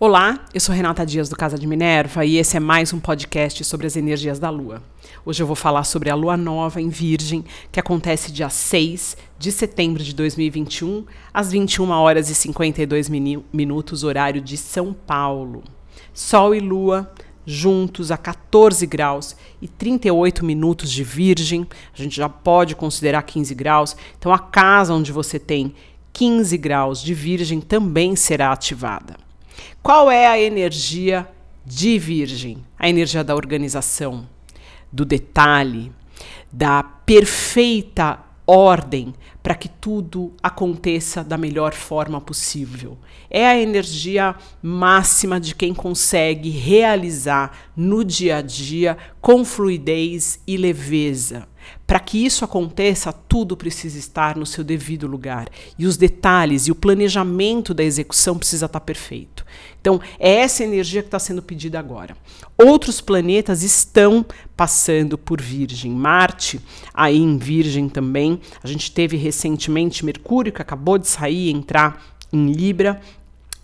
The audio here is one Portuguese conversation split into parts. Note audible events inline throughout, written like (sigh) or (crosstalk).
Olá, eu sou Renata Dias do Casa de Minerva e esse é mais um podcast sobre as energias da Lua. Hoje eu vou falar sobre a Lua Nova em Virgem, que acontece dia 6 de setembro de 2021, às 21 horas e 52 minutos, horário de São Paulo. Sol e Lua juntos a 14 graus e 38 minutos de Virgem, a gente já pode considerar 15 graus, então a casa onde você tem 15 graus de Virgem também será ativada. Qual é a energia de Virgem? A energia da organização, do detalhe, da perfeita ordem para que tudo aconteça da melhor forma possível. É a energia máxima de quem consegue realizar no dia a dia com fluidez e leveza. Para que isso aconteça, tudo precisa estar no seu devido lugar. E os detalhes e o planejamento da execução precisa estar perfeito. Então, é essa energia que está sendo pedida agora. Outros planetas estão passando por Virgem. Marte, aí em Virgem também. A gente teve recentemente Mercúrio, que acabou de sair e entrar em Libra.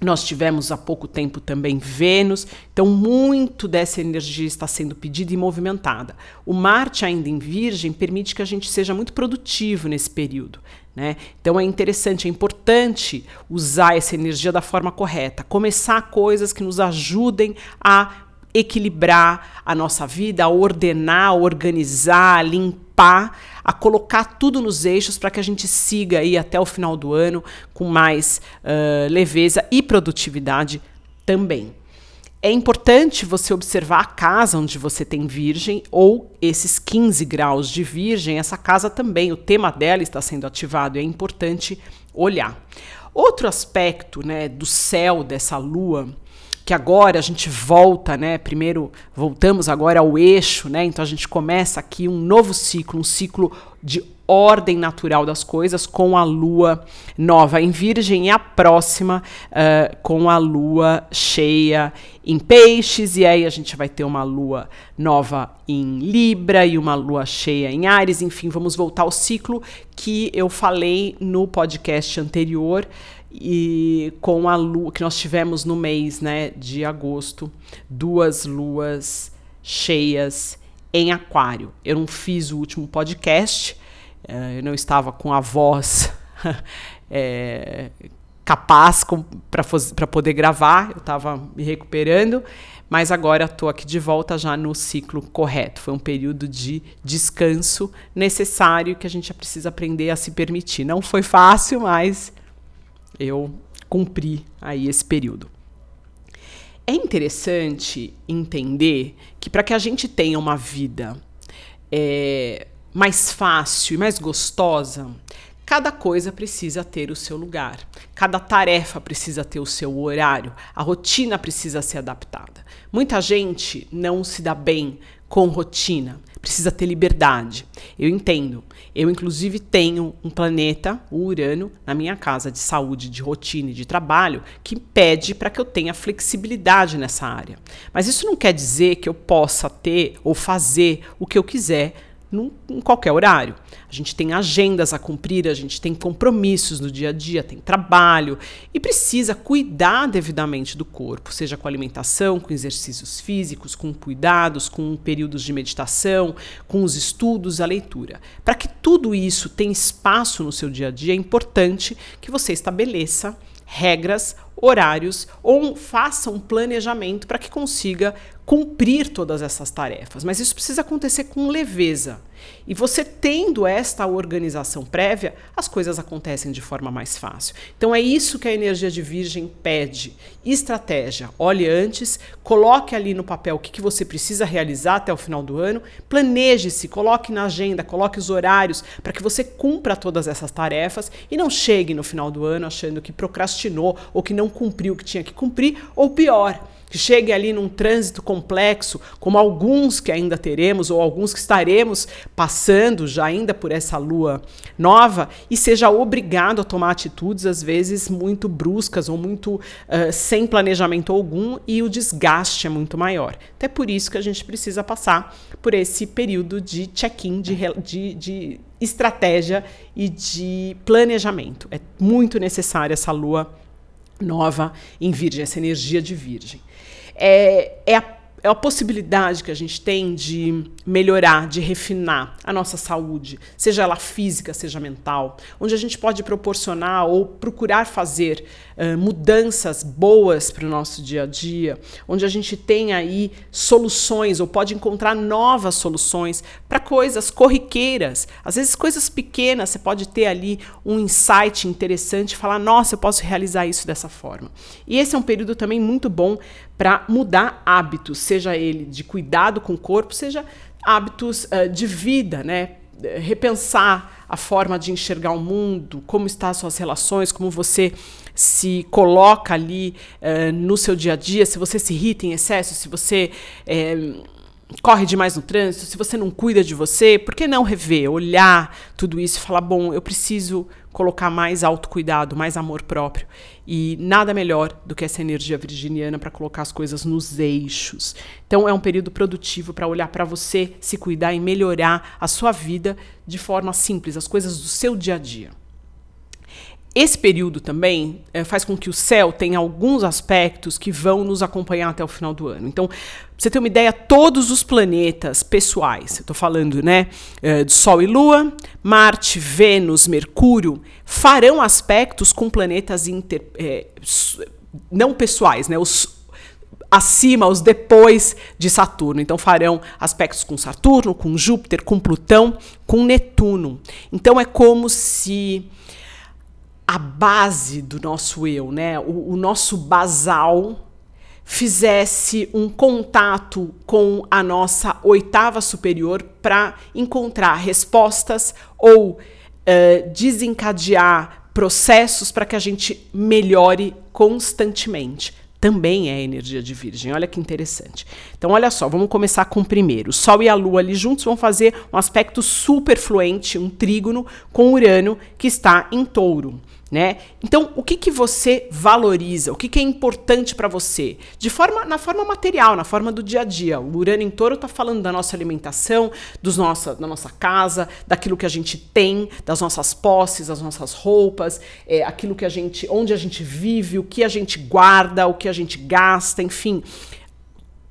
Nós tivemos há pouco tempo também Vênus, então muito dessa energia está sendo pedida e movimentada. O Marte, ainda em Virgem, permite que a gente seja muito produtivo nesse período. Né? Então é interessante, é importante usar essa energia da forma correta, começar coisas que nos ajudem a equilibrar a nossa vida, a ordenar, a organizar, a limpar, a colocar tudo nos eixos para que a gente siga aí até o final do ano com mais uh, leveza e produtividade também. É importante você observar a casa onde você tem virgem ou esses 15 graus de virgem, essa casa também, o tema dela está sendo ativado, é importante olhar. Outro aspecto né, do céu dessa lua que agora a gente volta, né? Primeiro voltamos agora ao eixo, né? Então a gente começa aqui um novo ciclo, um ciclo de ordem natural das coisas com a lua nova em Virgem e a próxima uh, com a lua cheia em Peixes, e aí a gente vai ter uma lua nova em Libra e uma lua cheia em Ares. Enfim, vamos voltar ao ciclo que eu falei no podcast anterior e com a lua que nós tivemos no mês né, de agosto, duas luas cheias em aquário. Eu não fiz o último podcast, uh, eu não estava com a voz é, (laughs) capaz para poder gravar, eu estava me recuperando, mas agora estou aqui de volta já no ciclo correto. Foi um período de descanso necessário que a gente precisa aprender a se permitir. Não foi fácil, mas eu cumpri aí esse período. É interessante entender que para que a gente tenha uma vida é, mais fácil e mais gostosa, cada coisa precisa ter o seu lugar, cada tarefa precisa ter o seu horário, a rotina precisa ser adaptada. Muita gente não se dá bem com rotina, precisa ter liberdade. Eu entendo. Eu, inclusive, tenho um planeta, o Urano, na minha casa de saúde, de rotina e de trabalho, que pede para que eu tenha flexibilidade nessa área. Mas isso não quer dizer que eu possa ter ou fazer o que eu quiser num, em qualquer horário. A gente tem agendas a cumprir, a gente tem compromissos no dia a dia, tem trabalho e precisa cuidar devidamente do corpo, seja com alimentação, com exercícios físicos, com cuidados, com períodos de meditação, com os estudos, a leitura. Para que tudo isso tenha espaço no seu dia a dia, é importante que você estabeleça regras, horários ou faça um planejamento para que consiga cumprir todas essas tarefas. Mas isso precisa acontecer com leveza. E você tendo esta organização prévia, as coisas acontecem de forma mais fácil. Então é isso que a energia de Virgem pede: estratégia. Olhe antes, coloque ali no papel o que, que você precisa realizar até o final do ano, planeje-se, coloque na agenda, coloque os horários para que você cumpra todas essas tarefas e não chegue no final do ano achando que procrastinou ou que não cumpriu o que tinha que cumprir, ou pior que chegue ali num trânsito complexo, como alguns que ainda teremos, ou alguns que estaremos passando já ainda por essa lua nova, e seja obrigado a tomar atitudes, às vezes, muito bruscas ou muito uh, sem planejamento algum, e o desgaste é muito maior. Até por isso que a gente precisa passar por esse período de check-in, de, de, de estratégia e de planejamento. É muito necessária essa lua nova em Virgem, essa energia de Virgem. É, é a é a possibilidade que a gente tem de melhorar, de refinar a nossa saúde, seja ela física, seja mental, onde a gente pode proporcionar ou procurar fazer uh, mudanças boas para o nosso dia a dia, onde a gente tem aí soluções ou pode encontrar novas soluções para coisas corriqueiras, às vezes coisas pequenas, você pode ter ali um insight interessante e falar, nossa, eu posso realizar isso dessa forma. E esse é um período também muito bom para mudar hábitos, seja ele de cuidado com o corpo, seja hábitos uh, de vida, né? Repensar a forma de enxergar o mundo, como estão as suas relações, como você se coloca ali uh, no seu dia a dia, se você se irrita em excesso, se você eh, corre demais no trânsito, se você não cuida de você, por que não rever, olhar tudo isso e falar: bom, eu preciso colocar mais autocuidado, mais amor próprio. E nada melhor do que essa energia virginiana para colocar as coisas nos eixos. Então é um período produtivo para olhar para você, se cuidar e melhorar a sua vida de forma simples, as coisas do seu dia a dia. Esse período também é, faz com que o céu tenha alguns aspectos que vão nos acompanhar até o final do ano. Então, pra você ter uma ideia, todos os planetas pessoais, estou falando, né, é, de Sol e Lua, Marte, Vênus, Mercúrio, farão aspectos com planetas inter, é, não pessoais, né, os acima, os depois de Saturno. Então farão aspectos com Saturno, com Júpiter, com Plutão, com Netuno. Então é como se a base do nosso eu, né? o, o nosso basal fizesse um contato com a nossa oitava superior para encontrar respostas ou uh, desencadear processos para que a gente melhore constantemente. Também é energia de Virgem. Olha que interessante. Então, olha só, vamos começar com o primeiro. O Sol e a Lua ali juntos vão fazer um aspecto super fluente, um trígono com Urano que está em touro. Né? Então, o que, que você valoriza? O que, que é importante para você? De forma, na forma material, na forma do dia a dia. O Urano em Touro está falando da nossa alimentação, dos nossa, da nossa casa, daquilo que a gente tem, das nossas posses, das nossas roupas, é, aquilo que a gente, onde a gente vive, o que a gente guarda, o que a gente gasta, enfim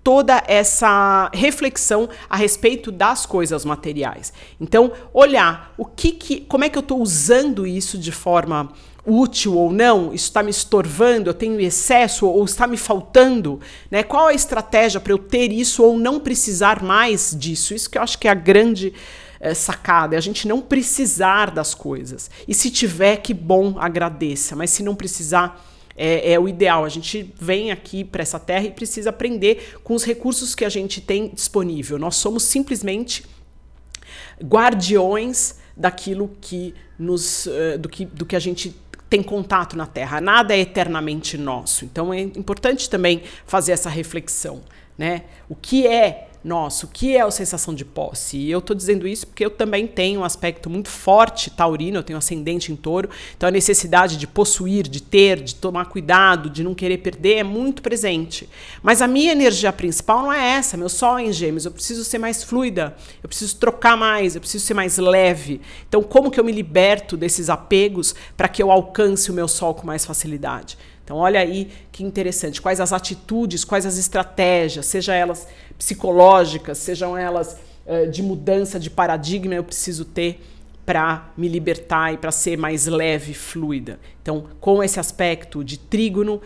toda essa reflexão a respeito das coisas materiais. Então, olhar o que, que como é que eu estou usando isso de forma útil ou não, isso está me estorvando, eu tenho excesso ou está me faltando, né? Qual a estratégia para eu ter isso ou não precisar mais disso? Isso que eu acho que é a grande é, sacada, é a gente não precisar das coisas. E se tiver, que bom, agradeça, mas se não precisar, é, é, o ideal. A gente vem aqui para essa terra e precisa aprender com os recursos que a gente tem disponível. Nós somos simplesmente guardiões daquilo que nos, uh, do, que, do que a gente tem contato na Terra. Nada é eternamente nosso. Então é importante também fazer essa reflexão, né? O que é nossa, o que é a sensação de posse? E eu estou dizendo isso porque eu também tenho um aspecto muito forte taurino, eu tenho ascendente em touro, então a necessidade de possuir, de ter, de tomar cuidado, de não querer perder é muito presente. Mas a minha energia principal não é essa, meu sol é em gêmeos, eu preciso ser mais fluida, eu preciso trocar mais, eu preciso ser mais leve. Então como que eu me liberto desses apegos para que eu alcance o meu sol com mais facilidade? Então, olha aí que interessante. Quais as atitudes, quais as estratégias, seja elas psicológicas, sejam elas uh, de mudança de paradigma, eu preciso ter para me libertar e para ser mais leve, fluida. Então, com esse aspecto de trígono,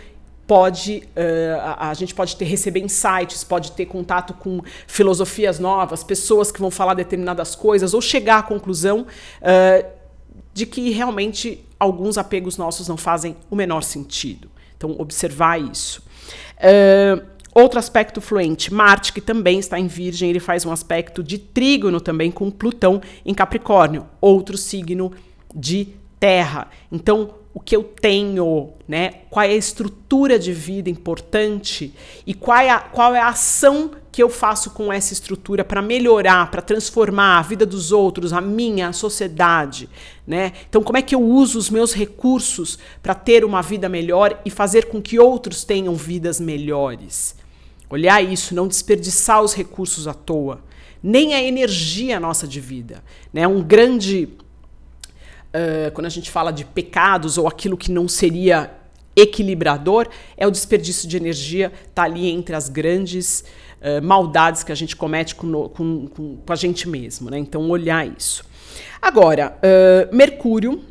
pode uh, a, a, gente pode ter receber insights, pode ter contato com filosofias novas, pessoas que vão falar determinadas coisas ou chegar à conclusão uh, de que realmente alguns apegos nossos não fazem o menor sentido. Então, observar isso. Uh, outro aspecto fluente, Marte, que também está em Virgem, ele faz um aspecto de trígono também com Plutão em Capricórnio, outro signo de Terra. Então, o que eu tenho, né? Qual é a estrutura de vida importante e qual é a, qual é a ação que eu faço com essa estrutura para melhorar, para transformar a vida dos outros, a minha, a sociedade, né? Então, como é que eu uso os meus recursos para ter uma vida melhor e fazer com que outros tenham vidas melhores? Olhar isso, não desperdiçar os recursos à toa, nem a energia nossa de vida, né? Um grande uh, quando a gente fala de pecados ou aquilo que não seria equilibrador, é o desperdício de energia, tá ali entre as grandes uh, maldades que a gente comete com, com, com, com, a gente mesmo, né? Então, olhar isso. Agora, uh, Mercúrio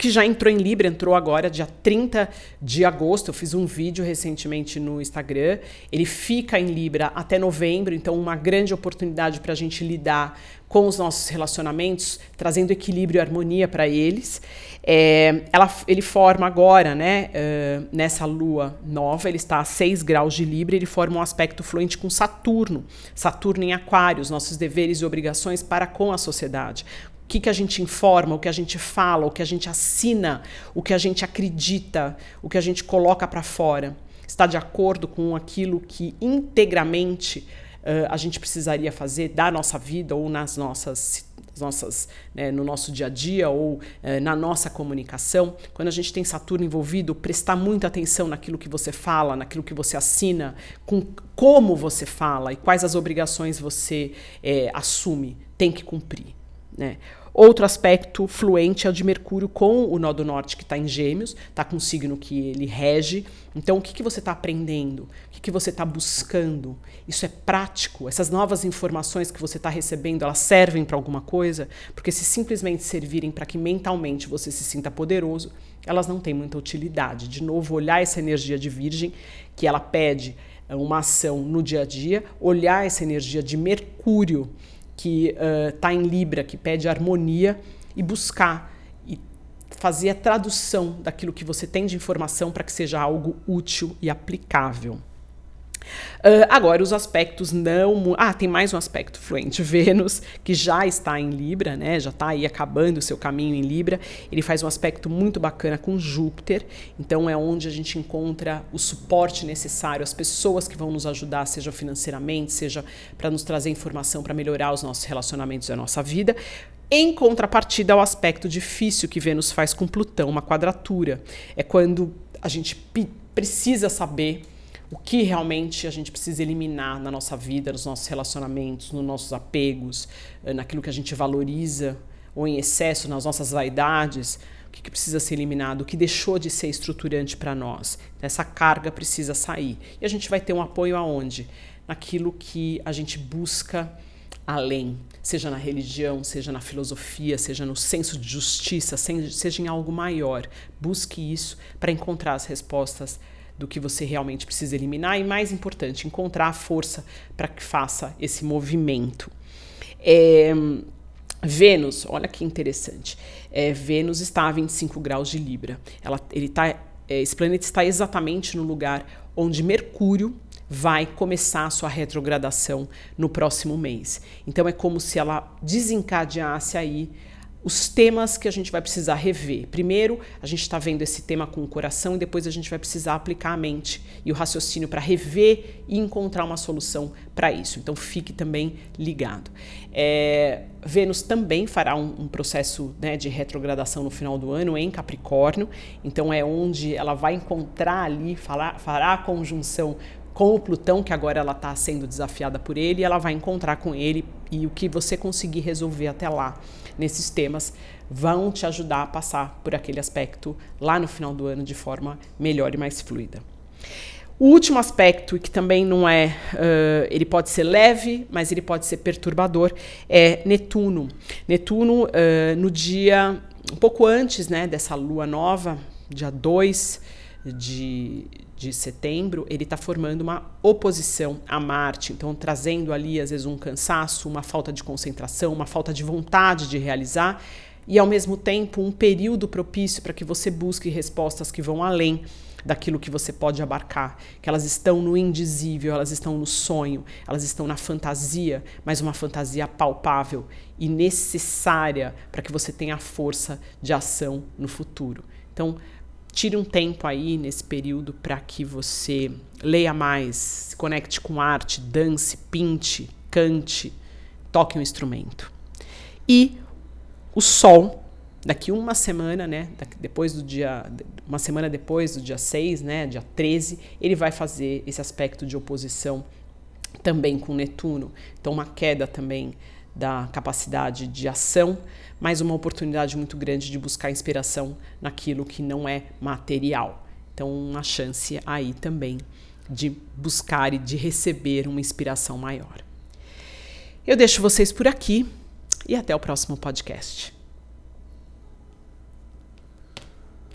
que já entrou em Libra, entrou agora dia 30 de agosto. Eu fiz um vídeo recentemente no Instagram. Ele fica em Libra até novembro, então uma grande oportunidade para a gente lidar com os nossos relacionamentos, trazendo equilíbrio e harmonia para eles. É, ela, ele forma agora, né, uh, nessa lua nova, ele está a 6 graus de Libra, ele forma um aspecto fluente com Saturno. Saturno em Aquário, os nossos deveres e obrigações para com a sociedade que, que a gente informa, o que a gente fala, o que a gente assina, o que a gente acredita, o que a gente coloca para fora, está de acordo com aquilo que integramente uh, a gente precisaria fazer da nossa vida ou nas nossas nossas, né, no nosso dia a dia ou eh, na nossa comunicação, quando a gente tem Saturno envolvido, prestar muita atenção naquilo que você fala, naquilo que você assina, com como você fala e quais as obrigações você eh, assume, tem que cumprir. Né? Outro aspecto fluente é o de Mercúrio com o nó do norte, que está em Gêmeos, está com o signo que ele rege. Então, o que, que você está aprendendo? O que, que você está buscando? Isso é prático? Essas novas informações que você está recebendo, elas servem para alguma coisa? Porque se simplesmente servirem para que mentalmente você se sinta poderoso, elas não têm muita utilidade. De novo, olhar essa energia de Virgem, que ela pede uma ação no dia a dia, olhar essa energia de Mercúrio que está uh, em Libra, que pede harmonia, e buscar e fazer a tradução daquilo que você tem de informação para que seja algo útil e aplicável. Uh, agora, os aspectos não. Ah, tem mais um aspecto fluente. (laughs) Vênus, que já está em Libra, né? Já está aí acabando o seu caminho em Libra. Ele faz um aspecto muito bacana com Júpiter. Então, é onde a gente encontra o suporte necessário, as pessoas que vão nos ajudar, seja financeiramente, seja para nos trazer informação para melhorar os nossos relacionamentos e a nossa vida. Em contrapartida ao aspecto difícil que Vênus faz com Plutão, uma quadratura. É quando a gente precisa saber o que realmente a gente precisa eliminar na nossa vida, nos nossos relacionamentos, nos nossos apegos, eh, naquilo que a gente valoriza ou em excesso, nas nossas vaidades, o que, que precisa ser eliminado, o que deixou de ser estruturante para nós. Essa carga precisa sair. E a gente vai ter um apoio aonde? Naquilo que a gente busca além, seja na religião, seja na filosofia, seja no senso de justiça, seja em algo maior. Busque isso para encontrar as respostas do que você realmente precisa eliminar e, mais importante, encontrar a força para que faça esse movimento. É, Vênus, olha que interessante. É, Vênus está a 25 graus de Libra. Ela, ele tá, é, esse planeta está exatamente no lugar onde Mercúrio vai começar a sua retrogradação no próximo mês. Então é como se ela desencadeasse aí os temas que a gente vai precisar rever. Primeiro, a gente está vendo esse tema com o coração e depois a gente vai precisar aplicar a mente e o raciocínio para rever e encontrar uma solução para isso. Então, fique também ligado. É, Vênus também fará um, um processo né, de retrogradação no final do ano em Capricórnio. Então, é onde ela vai encontrar ali, fará, fará a conjunção com o Plutão, que agora ela está sendo desafiada por ele, e ela vai encontrar com ele e o que você conseguir resolver até lá nesses temas vão te ajudar a passar por aquele aspecto lá no final do ano de forma melhor e mais fluida. O último aspecto, que também não é, uh, ele pode ser leve, mas ele pode ser perturbador, é Netuno. Netuno, uh, no dia, um pouco antes né, dessa lua nova, dia 2 de, de setembro, ele está formando uma oposição a Marte, então trazendo ali às vezes um cansaço, uma falta de concentração, uma falta de vontade de realizar e ao mesmo tempo um período propício para que você busque respostas que vão além daquilo que você pode abarcar, que elas estão no indizível, elas estão no sonho, elas estão na fantasia, mas uma fantasia palpável e necessária para que você tenha força de ação no futuro. Então, tire um tempo aí nesse período para que você leia mais, se conecte com arte, dance, pinte, cante, toque um instrumento. E o sol, daqui uma semana, né, depois do dia, uma semana depois do dia 6, né, dia 13, ele vai fazer esse aspecto de oposição também com Netuno. Então uma queda também da capacidade de ação, mas uma oportunidade muito grande de buscar inspiração naquilo que não é material. Então, uma chance aí também de buscar e de receber uma inspiração maior. Eu deixo vocês por aqui e até o próximo podcast.